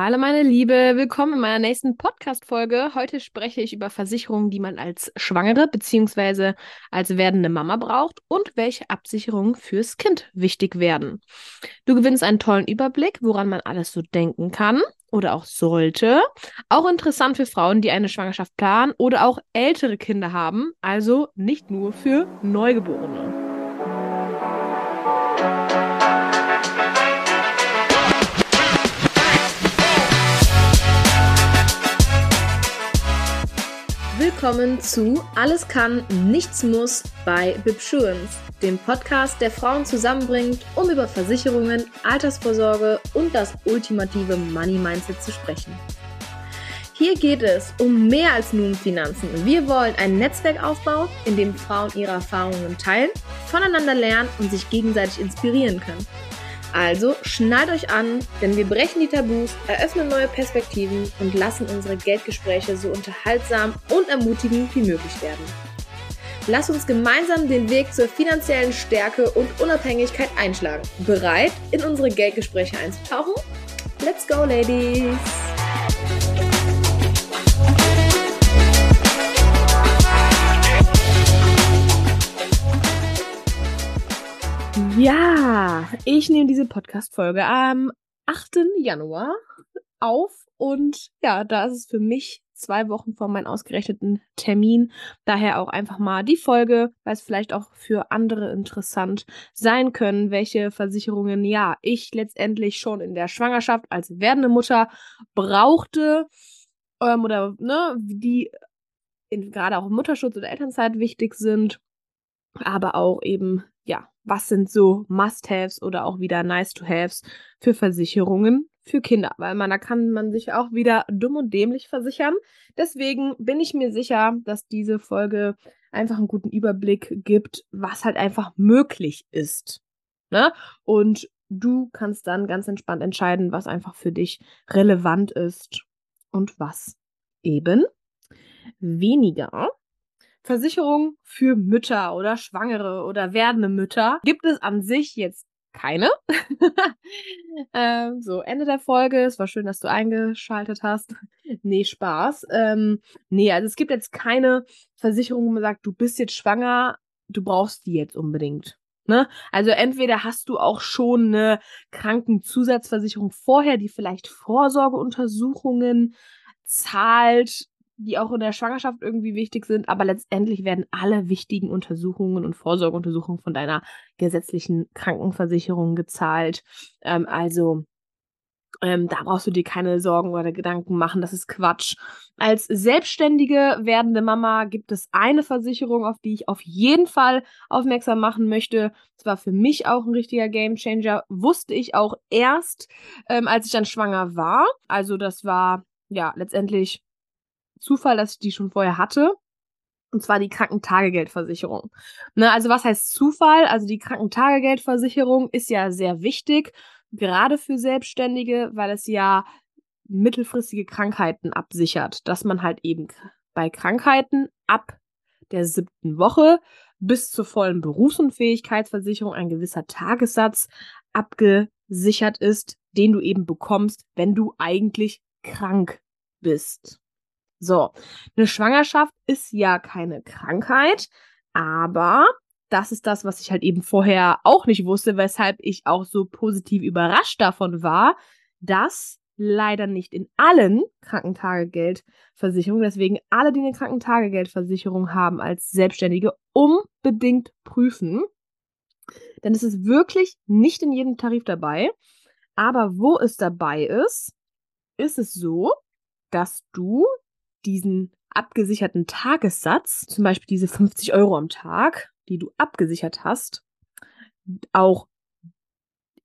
Hallo meine Liebe, willkommen in meiner nächsten Podcast-Folge. Heute spreche ich über Versicherungen, die man als Schwangere bzw. als werdende Mama braucht und welche Absicherungen fürs Kind wichtig werden. Du gewinnst einen tollen Überblick, woran man alles so denken kann oder auch sollte. Auch interessant für Frauen, die eine Schwangerschaft planen oder auch ältere Kinder haben, also nicht nur für Neugeborene. Willkommen zu Alles kann, nichts muss bei Bibsurance, dem Podcast, der Frauen zusammenbringt, um über Versicherungen, Altersvorsorge und das ultimative Money Mindset zu sprechen. Hier geht es um mehr als nur um Finanzen. Wir wollen ein Netzwerk aufbauen, in dem Frauen ihre Erfahrungen teilen, voneinander lernen und sich gegenseitig inspirieren können. Also schnallt euch an, denn wir brechen die Tabus, eröffnen neue Perspektiven und lassen unsere Geldgespräche so unterhaltsam und ermutigend wie möglich werden. Lass uns gemeinsam den Weg zur finanziellen Stärke und Unabhängigkeit einschlagen. Bereit, in unsere Geldgespräche einzutauchen? Let's go, Ladies! Ja, ich nehme diese Podcast-Folge am 8. Januar auf und ja, da ist es für mich zwei Wochen vor meinem ausgerechneten Termin. Daher auch einfach mal die Folge, weil es vielleicht auch für andere interessant sein können, welche Versicherungen ja ich letztendlich schon in der Schwangerschaft als werdende Mutter brauchte ähm, oder ne, die gerade auch im Mutterschutz oder Elternzeit wichtig sind, aber auch eben was sind so Must-Haves oder auch wieder Nice-to-Haves für Versicherungen für Kinder, weil man da kann man sich auch wieder dumm und dämlich versichern. Deswegen bin ich mir sicher, dass diese Folge einfach einen guten Überblick gibt, was halt einfach möglich ist. Ne? Und du kannst dann ganz entspannt entscheiden, was einfach für dich relevant ist und was eben weniger. Versicherung für Mütter oder Schwangere oder werdende Mütter gibt es an sich jetzt keine. ähm, so, Ende der Folge. Es war schön, dass du eingeschaltet hast. nee, Spaß. Ähm, nee, also es gibt jetzt keine Versicherung, wo man sagt, du bist jetzt schwanger, du brauchst die jetzt unbedingt. Ne? Also entweder hast du auch schon eine Krankenzusatzversicherung vorher, die vielleicht Vorsorgeuntersuchungen zahlt, die auch in der Schwangerschaft irgendwie wichtig sind, aber letztendlich werden alle wichtigen Untersuchungen und Vorsorgeuntersuchungen von deiner gesetzlichen Krankenversicherung gezahlt. Ähm, also ähm, da brauchst du dir keine Sorgen oder Gedanken machen, das ist Quatsch. Als selbstständige werdende Mama gibt es eine Versicherung, auf die ich auf jeden Fall aufmerksam machen möchte. Das war für mich auch ein richtiger Gamechanger. Wusste ich auch erst, ähm, als ich dann schwanger war. Also das war ja letztendlich Zufall, dass ich die schon vorher hatte. Und zwar die Krankentagegeldversicherung. Ne, also was heißt Zufall? Also die Krankentagegeldversicherung ist ja sehr wichtig, gerade für Selbstständige, weil es ja mittelfristige Krankheiten absichert, dass man halt eben bei Krankheiten ab der siebten Woche bis zur vollen Berufsunfähigkeitsversicherung ein gewisser Tagessatz abgesichert ist, den du eben bekommst, wenn du eigentlich krank bist. So, eine Schwangerschaft ist ja keine Krankheit, aber das ist das, was ich halt eben vorher auch nicht wusste, weshalb ich auch so positiv überrascht davon war, dass leider nicht in allen Krankentagegeldversicherungen, deswegen alle, die eine Krankentagegeldversicherung haben als Selbstständige, unbedingt prüfen. Denn es ist wirklich nicht in jedem Tarif dabei. Aber wo es dabei ist, ist es so, dass du diesen abgesicherten Tagessatz, zum Beispiel diese 50 Euro am Tag, die du abgesichert hast, auch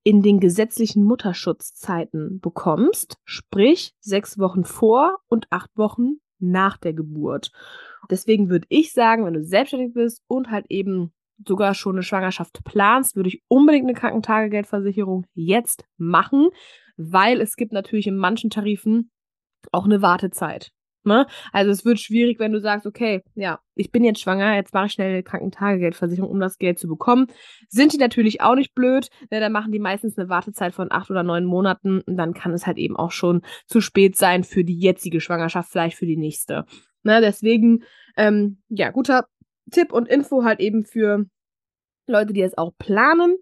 in den gesetzlichen Mutterschutzzeiten bekommst, sprich sechs Wochen vor und acht Wochen nach der Geburt. Deswegen würde ich sagen, wenn du selbstständig bist und halt eben sogar schon eine Schwangerschaft planst, würde ich unbedingt eine Krankentagegeldversicherung jetzt machen, weil es gibt natürlich in manchen Tarifen auch eine Wartezeit. Ne? Also es wird schwierig, wenn du sagst, okay, ja, ich bin jetzt schwanger, jetzt mache ich schnell eine Krankentagegeldversicherung, um das Geld zu bekommen. Sind die natürlich auch nicht blöd, ne? dann machen die meistens eine Wartezeit von acht oder neun Monaten und dann kann es halt eben auch schon zu spät sein für die jetzige Schwangerschaft, vielleicht für die nächste. Ne? Deswegen, ähm, ja, guter Tipp und Info halt eben für Leute, die es auch planen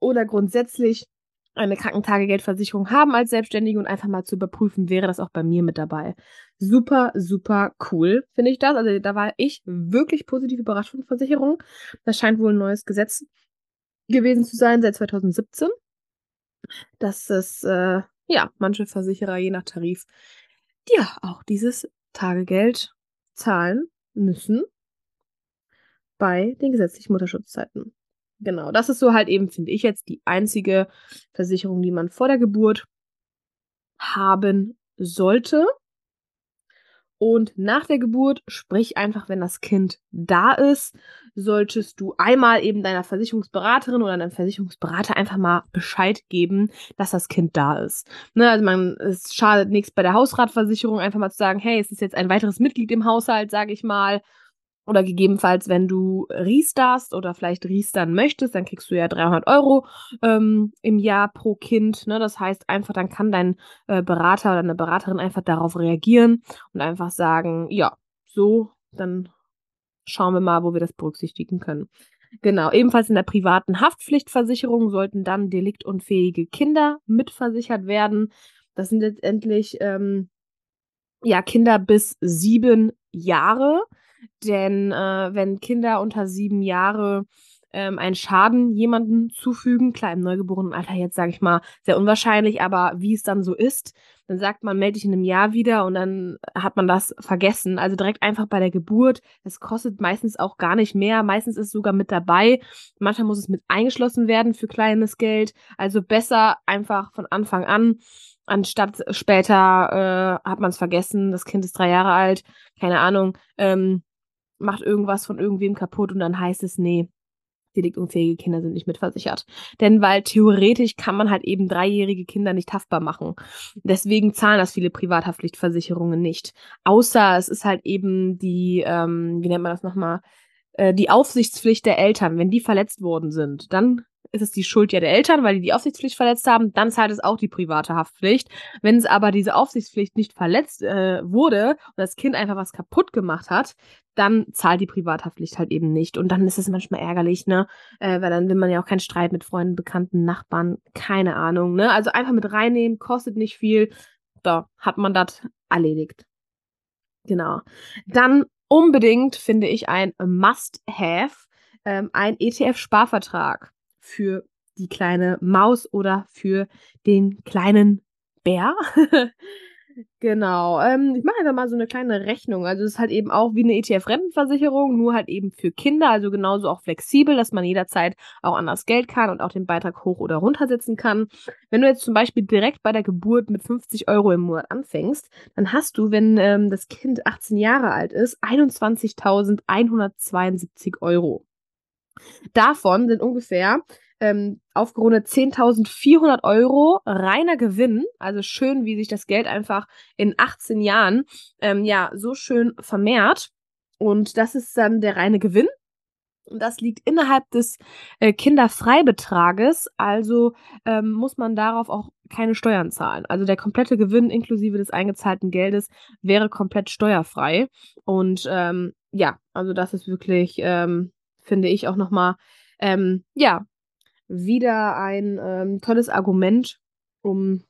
oder grundsätzlich eine Krankentagegeldversicherung haben als Selbstständige und einfach mal zu überprüfen, wäre das auch bei mir mit dabei. Super, super cool, finde ich das. Also da war ich wirklich positiv überrascht von Versicherungen. Das scheint wohl ein neues Gesetz gewesen zu sein seit 2017. Dass es, äh, ja, manche Versicherer je nach Tarif, ja, auch dieses Tagegeld zahlen müssen bei den gesetzlichen Mutterschutzzeiten. Genau, das ist so halt eben, finde ich jetzt, die einzige Versicherung, die man vor der Geburt haben sollte. Und nach der Geburt, sprich einfach, wenn das Kind da ist, solltest du einmal eben deiner Versicherungsberaterin oder deinem Versicherungsberater einfach mal Bescheid geben, dass das Kind da ist. Ne, also man, es schadet nichts bei der Hausratversicherung, einfach mal zu sagen, hey, es ist jetzt ein weiteres Mitglied im Haushalt, sage ich mal. Oder gegebenenfalls, wenn du riestarst oder vielleicht riestern möchtest, dann kriegst du ja 300 Euro ähm, im Jahr pro Kind. Ne? Das heißt einfach, dann kann dein äh, Berater oder eine Beraterin einfach darauf reagieren und einfach sagen, ja, so, dann schauen wir mal, wo wir das berücksichtigen können. Genau, ebenfalls in der privaten Haftpflichtversicherung sollten dann deliktunfähige Kinder mitversichert werden. Das sind letztendlich ähm, ja Kinder bis sieben Jahre. Denn äh, wenn Kinder unter sieben Jahre ähm, einen Schaden jemandem zufügen, klar im neugeborenen Alter jetzt sage ich mal sehr unwahrscheinlich, aber wie es dann so ist, dann sagt man, melde dich in einem Jahr wieder und dann hat man das vergessen. Also direkt einfach bei der Geburt. Es kostet meistens auch gar nicht mehr. Meistens ist es sogar mit dabei. Manchmal muss es mit eingeschlossen werden für kleines Geld. Also besser einfach von Anfang an anstatt später äh, hat man es vergessen, das Kind ist drei Jahre alt, keine Ahnung, ähm, macht irgendwas von irgendwem kaputt und dann heißt es, nee, deliktunfähige Kinder sind nicht mitversichert. Denn weil theoretisch kann man halt eben dreijährige Kinder nicht haftbar machen. Deswegen zahlen das viele Privathaftpflichtversicherungen nicht. Außer es ist halt eben die, ähm, wie nennt man das nochmal, äh, die Aufsichtspflicht der Eltern. Wenn die verletzt worden sind, dann ist es die Schuld ja der Eltern, weil die die Aufsichtspflicht verletzt haben, dann zahlt es auch die private Haftpflicht. Wenn es aber diese Aufsichtspflicht nicht verletzt äh, wurde und das Kind einfach was kaputt gemacht hat, dann zahlt die Privathaftpflicht halt eben nicht. Und dann ist es manchmal ärgerlich, ne? Äh, weil dann will man ja auch keinen Streit mit Freunden, Bekannten, Nachbarn, keine Ahnung, ne? Also einfach mit reinnehmen, kostet nicht viel. Da hat man das erledigt. Genau. Dann unbedingt finde ich ein Must-Have, ähm, ein ETF-Sparvertrag für die kleine Maus oder für den kleinen Bär. genau. Ähm, ich mache einfach mal so eine kleine Rechnung. Also es ist halt eben auch wie eine ETF-Rentenversicherung, nur halt eben für Kinder, also genauso auch flexibel, dass man jederzeit auch anders Geld kann und auch den Beitrag hoch oder runter setzen kann. Wenn du jetzt zum Beispiel direkt bei der Geburt mit 50 Euro im Monat anfängst, dann hast du, wenn ähm, das Kind 18 Jahre alt ist, 21.172 Euro. Davon sind ungefähr ähm, aufgerundet 10.400 Euro reiner Gewinn. Also schön, wie sich das Geld einfach in 18 Jahren ähm, ja so schön vermehrt. Und das ist dann der reine Gewinn. Und das liegt innerhalb des äh, Kinderfreibetrages, also ähm, muss man darauf auch keine Steuern zahlen. Also der komplette Gewinn inklusive des eingezahlten Geldes wäre komplett steuerfrei. Und ähm, ja, also das ist wirklich, ähm, finde ich auch nochmal, ähm, ja, wieder ein ähm, tolles Argument, um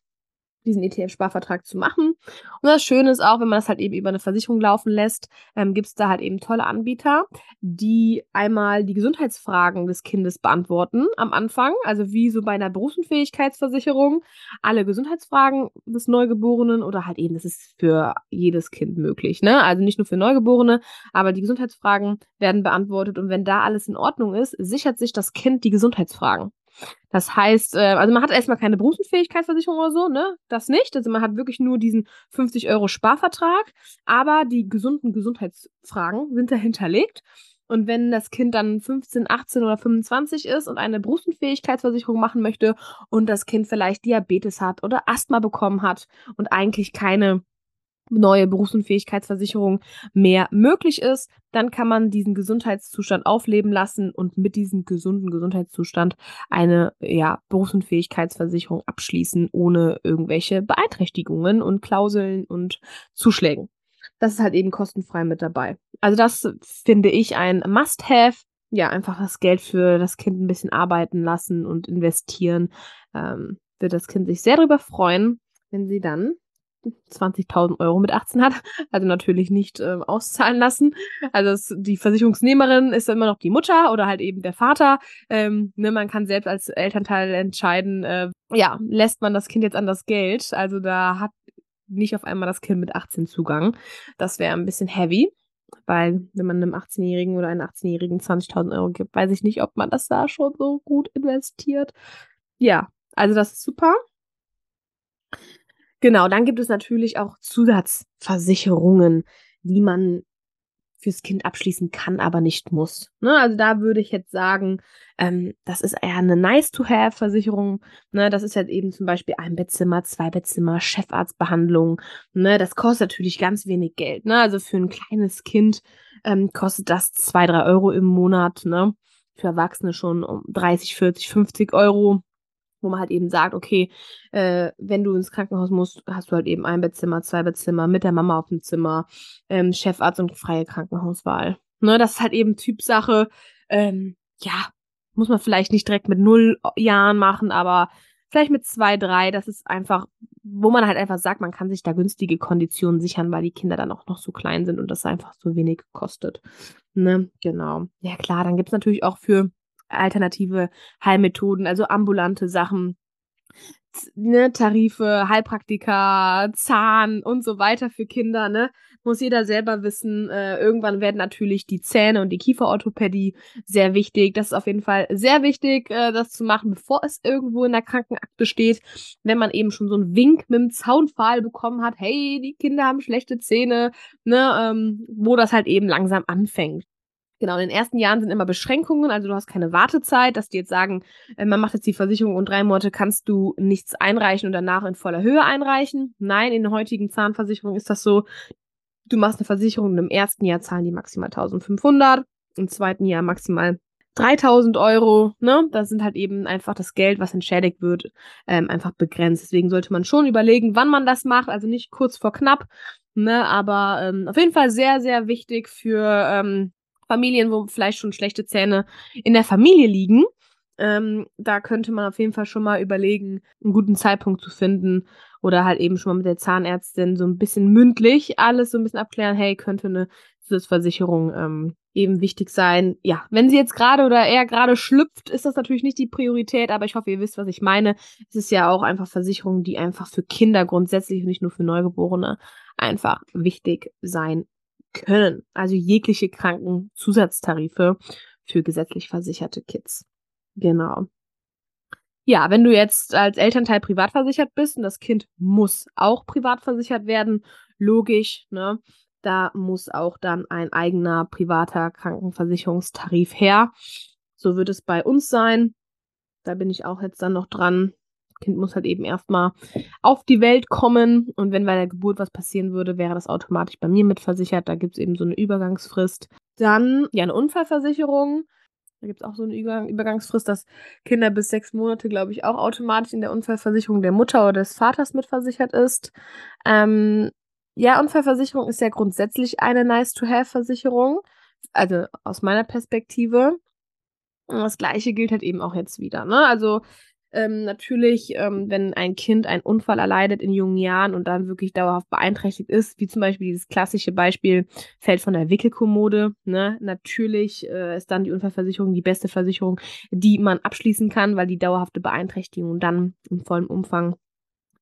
diesen ETF-Sparvertrag zu machen. Und das Schöne ist auch, wenn man das halt eben über eine Versicherung laufen lässt, ähm, gibt es da halt eben tolle Anbieter, die einmal die Gesundheitsfragen des Kindes beantworten am Anfang, also wie so bei einer Berufsunfähigkeitsversicherung, alle Gesundheitsfragen des Neugeborenen oder halt eben, das ist für jedes Kind möglich, ne? Also nicht nur für Neugeborene, aber die Gesundheitsfragen werden beantwortet und wenn da alles in Ordnung ist, sichert sich das Kind die Gesundheitsfragen. Das heißt, äh, also man hat erstmal keine Berufsunfähigkeitsversicherung oder so, ne? Das nicht. Also man hat wirklich nur diesen 50 Euro Sparvertrag, aber die gesunden Gesundheitsfragen sind da hinterlegt. Und wenn das Kind dann 15, 18 oder 25 ist und eine Berufsunfähigkeitsversicherung machen möchte und das Kind vielleicht Diabetes hat oder Asthma bekommen hat und eigentlich keine neue Berufsunfähigkeitsversicherung mehr möglich ist, dann kann man diesen Gesundheitszustand aufleben lassen und mit diesem gesunden Gesundheitszustand eine ja, Berufsunfähigkeitsversicherung abschließen, ohne irgendwelche Beeinträchtigungen und Klauseln und Zuschlägen. Das ist halt eben kostenfrei mit dabei. Also das finde ich ein Must-Have. Ja, einfach das Geld für das Kind ein bisschen arbeiten lassen und investieren. Ähm, wird das Kind sich sehr darüber freuen, wenn sie dann 20.000 Euro mit 18 hat, also natürlich nicht äh, auszahlen lassen. Also es, die Versicherungsnehmerin ist immer noch die Mutter oder halt eben der Vater. Ähm, ne, man kann selbst als Elternteil entscheiden, äh, ja, lässt man das Kind jetzt an das Geld. Also da hat nicht auf einmal das Kind mit 18 Zugang. Das wäre ein bisschen heavy. Weil, wenn man einem 18-Jährigen oder einem 18-Jährigen 20.000 Euro gibt, weiß ich nicht, ob man das da schon so gut investiert. Ja, also das ist super. Genau, dann gibt es natürlich auch Zusatzversicherungen, die man fürs Kind abschließen kann, aber nicht muss. Ne? Also da würde ich jetzt sagen, ähm, das ist eher eine Nice-to-have-Versicherung. Ne? Das ist jetzt eben zum Beispiel ein Bettzimmer, zwei Bettzimmer, Chefarztbehandlung. Ne? Das kostet natürlich ganz wenig Geld. Ne? Also für ein kleines Kind ähm, kostet das zwei, drei Euro im Monat. Ne? Für Erwachsene schon um 30, 40, 50 Euro wo man halt eben sagt, okay, äh, wenn du ins Krankenhaus musst, hast du halt eben ein Bettzimmer, zwei Bettzimmer, mit der Mama auf dem Zimmer, ähm, Chefarzt und freie Krankenhauswahl. Ne, das ist halt eben Typsache. Ähm, ja, muss man vielleicht nicht direkt mit null Jahren machen, aber vielleicht mit zwei, drei. Das ist einfach, wo man halt einfach sagt, man kann sich da günstige Konditionen sichern, weil die Kinder dann auch noch so klein sind und das einfach so wenig kostet. Ne, genau. Ja klar, dann gibt's natürlich auch für alternative Heilmethoden, also ambulante Sachen, ne, Tarife, Heilpraktika, Zahn und so weiter für Kinder, ne? Muss jeder selber wissen. Äh, irgendwann werden natürlich die Zähne und die Kieferorthopädie sehr wichtig. Das ist auf jeden Fall sehr wichtig, äh, das zu machen, bevor es irgendwo in der Krankenakte steht. Wenn man eben schon so einen Wink mit dem Zaunpfahl bekommen hat, hey, die Kinder haben schlechte Zähne, ne, ähm, wo das halt eben langsam anfängt. Genau, in den ersten Jahren sind immer Beschränkungen, also du hast keine Wartezeit, dass die jetzt sagen, äh, man macht jetzt die Versicherung und drei Monate kannst du nichts einreichen und danach in voller Höhe einreichen. Nein, in der heutigen Zahnversicherung ist das so, du machst eine Versicherung und im ersten Jahr zahlen die maximal 1500, im zweiten Jahr maximal 3000 Euro, ne? Das sind halt eben einfach das Geld, was entschädigt wird, ähm, einfach begrenzt. Deswegen sollte man schon überlegen, wann man das macht, also nicht kurz vor knapp, ne? Aber ähm, auf jeden Fall sehr, sehr wichtig für ähm, Familien, wo vielleicht schon schlechte Zähne in der Familie liegen. Ähm, da könnte man auf jeden Fall schon mal überlegen, einen guten Zeitpunkt zu finden oder halt eben schon mal mit der Zahnärztin so ein bisschen mündlich alles so ein bisschen abklären, hey, könnte eine Zusatzversicherung ähm, eben wichtig sein. Ja, wenn sie jetzt gerade oder eher gerade schlüpft, ist das natürlich nicht die Priorität, aber ich hoffe, ihr wisst, was ich meine. Es ist ja auch einfach Versicherungen, die einfach für Kinder grundsätzlich und nicht nur für Neugeborene einfach wichtig sein können. Also jegliche Krankenzusatztarife für gesetzlich versicherte Kids. Genau. Ja, wenn du jetzt als Elternteil privat versichert bist und das Kind muss auch privat versichert werden, logisch, ne? Da muss auch dann ein eigener privater Krankenversicherungstarif her. So wird es bei uns sein. Da bin ich auch jetzt dann noch dran, Kind muss halt eben erstmal auf die Welt kommen und wenn bei der Geburt was passieren würde, wäre das automatisch bei mir mitversichert. Da gibt es eben so eine Übergangsfrist. Dann ja eine Unfallversicherung. Da gibt es auch so eine Übergangsfrist, dass Kinder bis sechs Monate, glaube ich, auch automatisch in der Unfallversicherung der Mutter oder des Vaters mitversichert ist. Ähm, ja, Unfallversicherung ist ja grundsätzlich eine Nice-to-Have-Versicherung. Also aus meiner Perspektive. Und das gleiche gilt halt eben auch jetzt wieder. Ne? Also ähm, natürlich, ähm, wenn ein Kind einen Unfall erleidet in jungen Jahren und dann wirklich dauerhaft beeinträchtigt ist, wie zum Beispiel dieses klassische Beispiel fällt von der Wickelkommode, ne? natürlich äh, ist dann die Unfallversicherung die beste Versicherung, die man abschließen kann, weil die dauerhafte Beeinträchtigung dann im vollen Umfang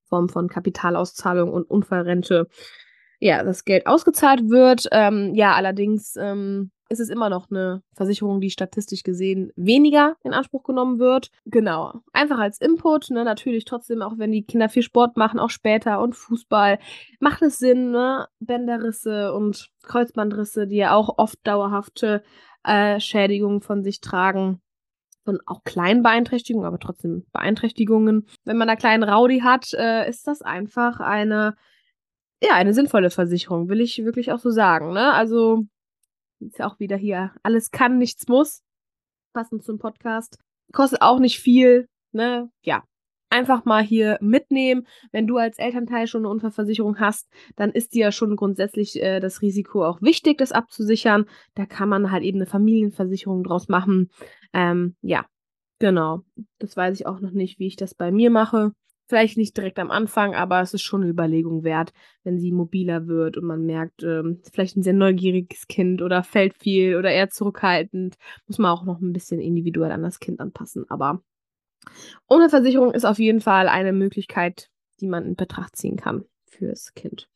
Form von Kapitalauszahlung und Unfallrente ja, das Geld ausgezahlt wird. Ähm, ja, allerdings ähm, ist es immer noch eine Versicherung, die statistisch gesehen weniger in Anspruch genommen wird. Genau. Einfach als Input, ne, natürlich trotzdem, auch wenn die Kinder viel Sport machen, auch später und Fußball, macht es Sinn, ne? Bänderrisse und Kreuzbandrisse, die ja auch oft dauerhafte äh, Schädigungen von sich tragen. Von auch kleinen Beeinträchtigungen, aber trotzdem Beeinträchtigungen. Wenn man da kleinen Raudi hat, äh, ist das einfach eine ja, eine sinnvolle Versicherung, will ich wirklich auch so sagen. Ne? Also ist ja auch wieder hier, alles kann, nichts muss. Passend zum Podcast. Kostet auch nicht viel. Ne? Ja, einfach mal hier mitnehmen. Wenn du als Elternteil schon eine Unfallversicherung hast, dann ist dir ja schon grundsätzlich äh, das Risiko auch wichtig, das abzusichern. Da kann man halt eben eine Familienversicherung draus machen. Ähm, ja, genau. Das weiß ich auch noch nicht, wie ich das bei mir mache. Vielleicht nicht direkt am Anfang, aber es ist schon eine Überlegung wert, wenn sie mobiler wird und man merkt, ähm, vielleicht ein sehr neugieriges Kind oder fällt viel oder eher zurückhaltend. Muss man auch noch ein bisschen individuell an das Kind anpassen. Aber ohne Versicherung ist auf jeden Fall eine Möglichkeit, die man in Betracht ziehen kann fürs Kind.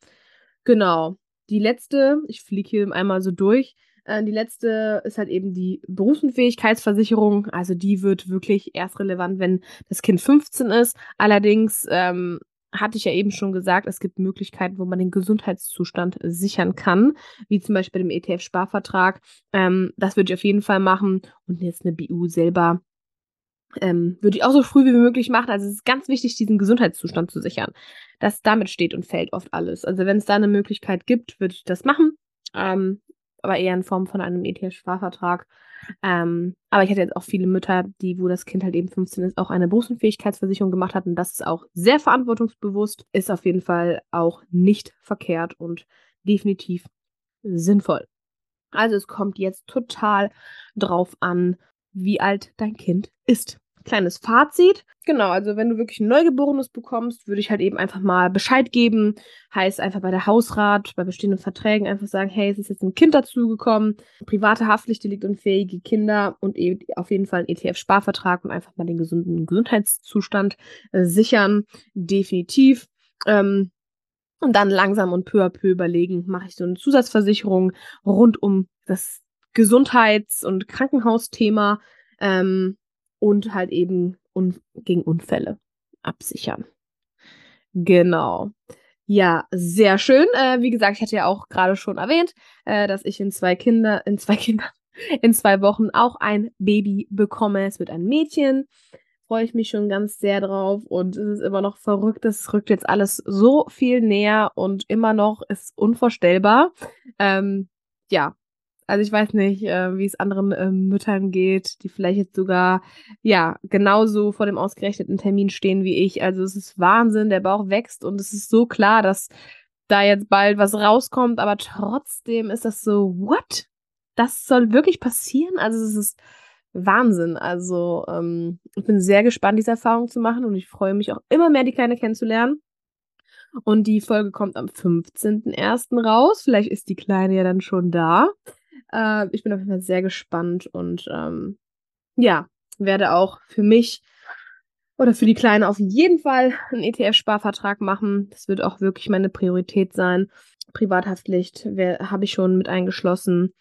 Genau. Die letzte, ich fliege hier einmal so durch. Äh, die letzte ist halt eben die Berufsunfähigkeitsversicherung. Also die wird wirklich erst relevant, wenn das Kind 15 ist. Allerdings ähm, hatte ich ja eben schon gesagt, es gibt Möglichkeiten, wo man den Gesundheitszustand sichern kann, wie zum Beispiel dem ETF-Sparvertrag. Ähm, das würde ich auf jeden Fall machen und jetzt eine BU selber ähm, würde ich auch so früh wie möglich machen. Also es ist ganz wichtig, diesen Gesundheitszustand zu sichern. Das damit steht und fällt oft alles. Also wenn es da eine Möglichkeit gibt, würde ich das machen. Ähm, aber eher in Form von einem ETF-Sparvertrag. Ähm, aber ich hatte jetzt auch viele Mütter, die, wo das Kind halt eben 15 ist, auch eine Berufsunfähigkeitsversicherung gemacht hatten. Das ist auch sehr verantwortungsbewusst, ist auf jeden Fall auch nicht verkehrt und definitiv sinnvoll. Also es kommt jetzt total drauf an, wie alt dein Kind ist. Kleines Fazit. Genau, also wenn du wirklich ein Neugeborenes bekommst, würde ich halt eben einfach mal Bescheid geben. Heißt einfach bei der Hausrat, bei bestehenden Verträgen einfach sagen, hey, es ist jetzt ein Kind dazugekommen, private Haftpflicht, unfähige Kinder und eben auf jeden Fall ein ETF-Sparvertrag und einfach mal den gesunden Gesundheitszustand äh, sichern. Definitiv. Ähm, und dann langsam und peu à peu überlegen, mache ich so eine Zusatzversicherung rund um das Gesundheits- und Krankenhausthema ähm, und halt eben un gegen Unfälle absichern. Genau. Ja, sehr schön. Äh, wie gesagt, ich hatte ja auch gerade schon erwähnt, äh, dass ich in zwei Kinder, in zwei Kinder, in zwei Wochen auch ein Baby bekomme. Es wird ein Mädchen. Freue ich mich schon ganz sehr drauf und es ist immer noch verrückt. Es rückt jetzt alles so viel näher und immer noch ist unvorstellbar. Ähm, ja, also ich weiß nicht, äh, wie es anderen äh, Müttern geht, die vielleicht jetzt sogar ja genauso vor dem ausgerechneten Termin stehen wie ich. Also es ist Wahnsinn, der Bauch wächst und es ist so klar, dass da jetzt bald was rauskommt, aber trotzdem ist das so, what? Das soll wirklich passieren? Also es ist Wahnsinn. Also ähm, ich bin sehr gespannt, diese Erfahrung zu machen und ich freue mich auch immer mehr, die Kleine kennenzulernen. Und die Folge kommt am 15.01. raus. Vielleicht ist die Kleine ja dann schon da. Äh, ich bin auf jeden Fall sehr gespannt und ähm, ja, werde auch für mich oder für die Kleine auf jeden Fall einen ETF-Sparvertrag machen. Das wird auch wirklich meine Priorität sein. Privathaftpflicht habe ich schon mit eingeschlossen.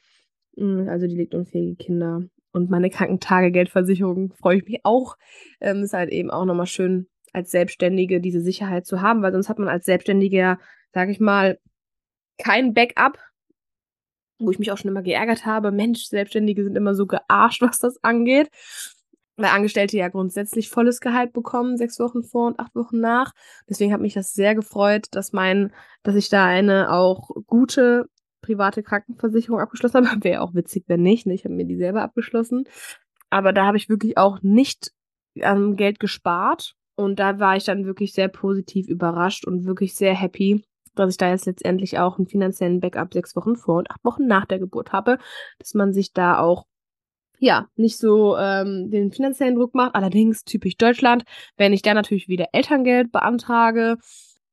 Hm, also die unfähige Kinder. Und meine Krankentagegeldversicherung freue ich mich auch. Ähm, ist halt eben auch nochmal schön, als Selbstständige diese Sicherheit zu haben, weil sonst hat man als Selbstständiger, sage ich mal, kein Backup, wo ich mich auch schon immer geärgert habe, Mensch, Selbstständige sind immer so gearscht, was das angeht. Weil Angestellte ja grundsätzlich volles Gehalt bekommen, sechs Wochen vor und acht Wochen nach. Deswegen hat mich das sehr gefreut, dass mein, dass ich da eine auch gute private Krankenversicherung abgeschlossen habe. Wäre auch witzig, wenn nicht. Ne? Ich habe mir die selber abgeschlossen. Aber da habe ich wirklich auch nicht an Geld gespart. Und da war ich dann wirklich sehr positiv überrascht und wirklich sehr happy, dass ich da jetzt letztendlich auch einen finanziellen Backup sechs Wochen vor und acht Wochen nach der Geburt habe, dass man sich da auch ja, nicht so ähm, den finanziellen Druck macht. Allerdings typisch Deutschland, wenn ich da natürlich wieder Elterngeld beantrage,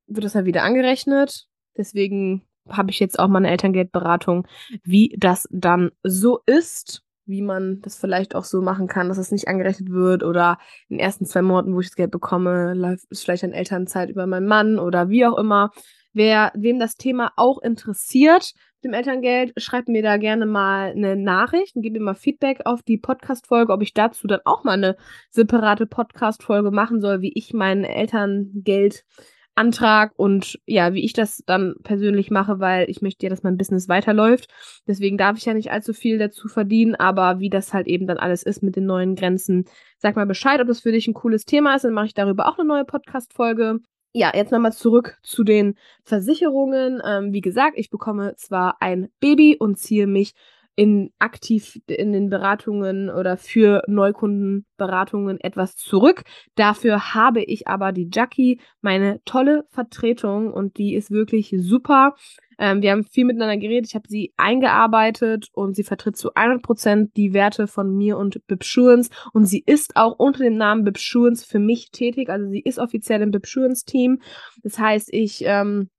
wird das ja wieder angerechnet. Deswegen habe ich jetzt auch mal eine Elterngeldberatung, wie das dann so ist, wie man das vielleicht auch so machen kann, dass es nicht angerechnet wird oder in den ersten zwei Monaten, wo ich das Geld bekomme, läuft es vielleicht an Elternzeit über meinen Mann oder wie auch immer. Wer, wem das Thema auch interessiert, dem Elterngeld, schreibt mir da gerne mal eine Nachricht und gib mir mal Feedback auf die Podcast-Folge, ob ich dazu dann auch mal eine separate Podcast-Folge machen soll, wie ich meinen Elterngeldantrag und ja, wie ich das dann persönlich mache, weil ich möchte ja, dass mein Business weiterläuft. Deswegen darf ich ja nicht allzu viel dazu verdienen, aber wie das halt eben dann alles ist mit den neuen Grenzen, sag mal Bescheid, ob das für dich ein cooles Thema ist, dann mache ich darüber auch eine neue Podcast-Folge. Ja, jetzt nochmal zurück zu den Versicherungen. Ähm, wie gesagt, ich bekomme zwar ein Baby und ziehe mich in aktiv in den Beratungen oder für Neukundenberatungen etwas zurück. Dafür habe ich aber die Jackie, meine tolle Vertretung und die ist wirklich super. Ähm, wir haben viel miteinander geredet. Ich habe sie eingearbeitet und sie vertritt zu 100% die Werte von mir und Bibsurance. Und sie ist auch unter dem Namen Bibsurance für mich tätig. Also sie ist offiziell im Bibsurance-Team. Das heißt, ich ähm,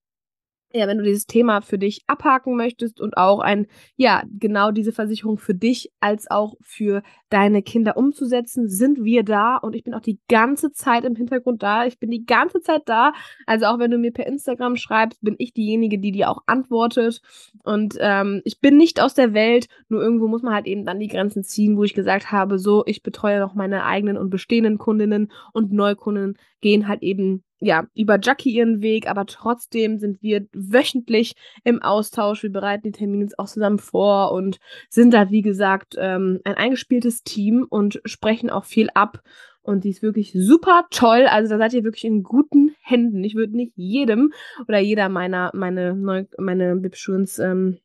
ja, wenn du dieses Thema für dich abhaken möchtest und auch ein, ja, genau diese Versicherung für dich als auch für deine Kinder umzusetzen, sind wir da und ich bin auch die ganze Zeit im Hintergrund da. Ich bin die ganze Zeit da. Also auch wenn du mir per Instagram schreibst, bin ich diejenige, die dir auch antwortet. Und ähm, ich bin nicht aus der Welt, nur irgendwo muss man halt eben dann die Grenzen ziehen, wo ich gesagt habe, so, ich betreue noch meine eigenen und bestehenden Kundinnen und Neukunden gehen halt eben ja, über Jackie ihren Weg, aber trotzdem sind wir wöchentlich im Austausch. Wir bereiten die Termine auch zusammen vor und sind da, wie gesagt, ähm, ein eingespieltes Team und sprechen auch viel ab. Und die ist wirklich super toll. Also da seid ihr wirklich in guten Händen. Ich würde nicht jedem oder jeder meiner, meine, Neu meine Bibschurens, ähm,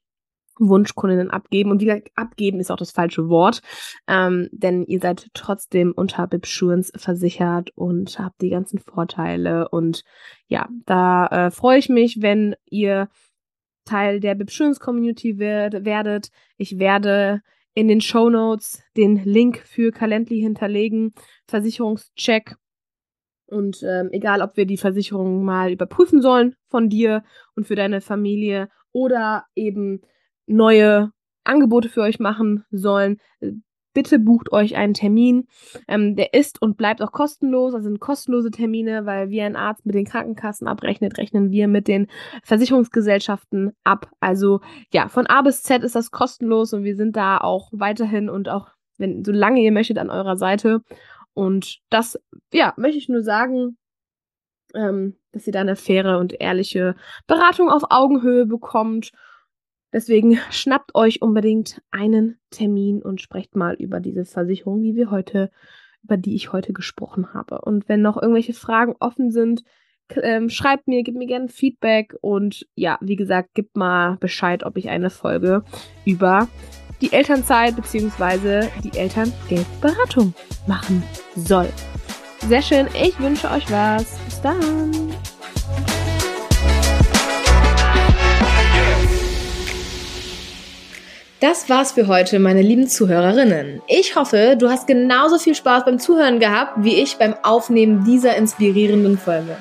Wunschkundinnen abgeben. Und wie gesagt, abgeben ist auch das falsche Wort, ähm, denn ihr seid trotzdem unter Bibsurance versichert und habt die ganzen Vorteile. Und ja, da äh, freue ich mich, wenn ihr Teil der Bibsurance Community werd, werdet. Ich werde in den Show Notes den Link für Calendly hinterlegen. Versicherungscheck. Und ähm, egal, ob wir die Versicherung mal überprüfen sollen von dir und für deine Familie oder eben neue Angebote für euch machen sollen, bitte bucht euch einen Termin. Ähm, der ist und bleibt auch kostenlos. Das sind kostenlose Termine, weil wie ein Arzt mit den Krankenkassen abrechnet, rechnen wir mit den Versicherungsgesellschaften ab. Also ja, von A bis Z ist das kostenlos und wir sind da auch weiterhin und auch, wenn, solange ihr möchtet, an eurer Seite. Und das, ja, möchte ich nur sagen, ähm, dass ihr da eine faire und ehrliche Beratung auf Augenhöhe bekommt Deswegen schnappt euch unbedingt einen Termin und sprecht mal über diese Versicherung, die wir heute, über die ich heute gesprochen habe. Und wenn noch irgendwelche Fragen offen sind, ähm, schreibt mir, gebt mir gerne Feedback und ja, wie gesagt, gebt mal Bescheid, ob ich eine Folge über die Elternzeit bzw. die Elterngeldberatung machen soll. Sehr schön, ich wünsche euch was. Bis dann. Das war's für heute, meine lieben Zuhörerinnen. Ich hoffe, du hast genauso viel Spaß beim Zuhören gehabt, wie ich beim Aufnehmen dieser inspirierenden Folge.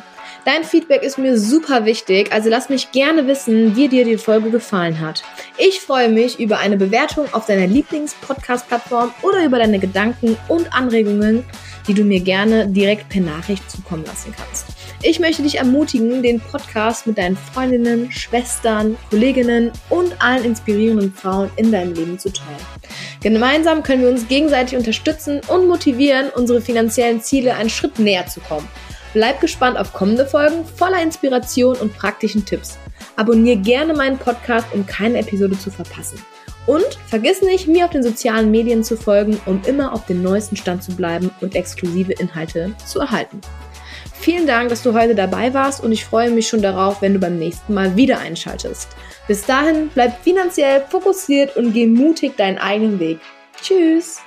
Dein Feedback ist mir super wichtig, also lass mich gerne wissen, wie dir die Folge gefallen hat. Ich freue mich über eine Bewertung auf deiner Lieblings-Podcast-Plattform oder über deine Gedanken und Anregungen, die du mir gerne direkt per Nachricht zukommen lassen kannst. Ich möchte dich ermutigen, den Podcast mit deinen Freundinnen, Schwestern, Kolleginnen und allen inspirierenden Frauen in deinem Leben zu teilen. Gemeinsam können wir uns gegenseitig unterstützen und motivieren, unsere finanziellen Ziele einen Schritt näher zu kommen. Bleib gespannt auf kommende Folgen voller Inspiration und praktischen Tipps. Abonniere gerne meinen Podcast, um keine Episode zu verpassen. Und vergiss nicht, mir auf den sozialen Medien zu folgen, um immer auf dem neuesten Stand zu bleiben und exklusive Inhalte zu erhalten. Vielen Dank, dass du heute dabei warst und ich freue mich schon darauf, wenn du beim nächsten Mal wieder einschaltest. Bis dahin, bleib finanziell fokussiert und geh mutig deinen eigenen Weg. Tschüss!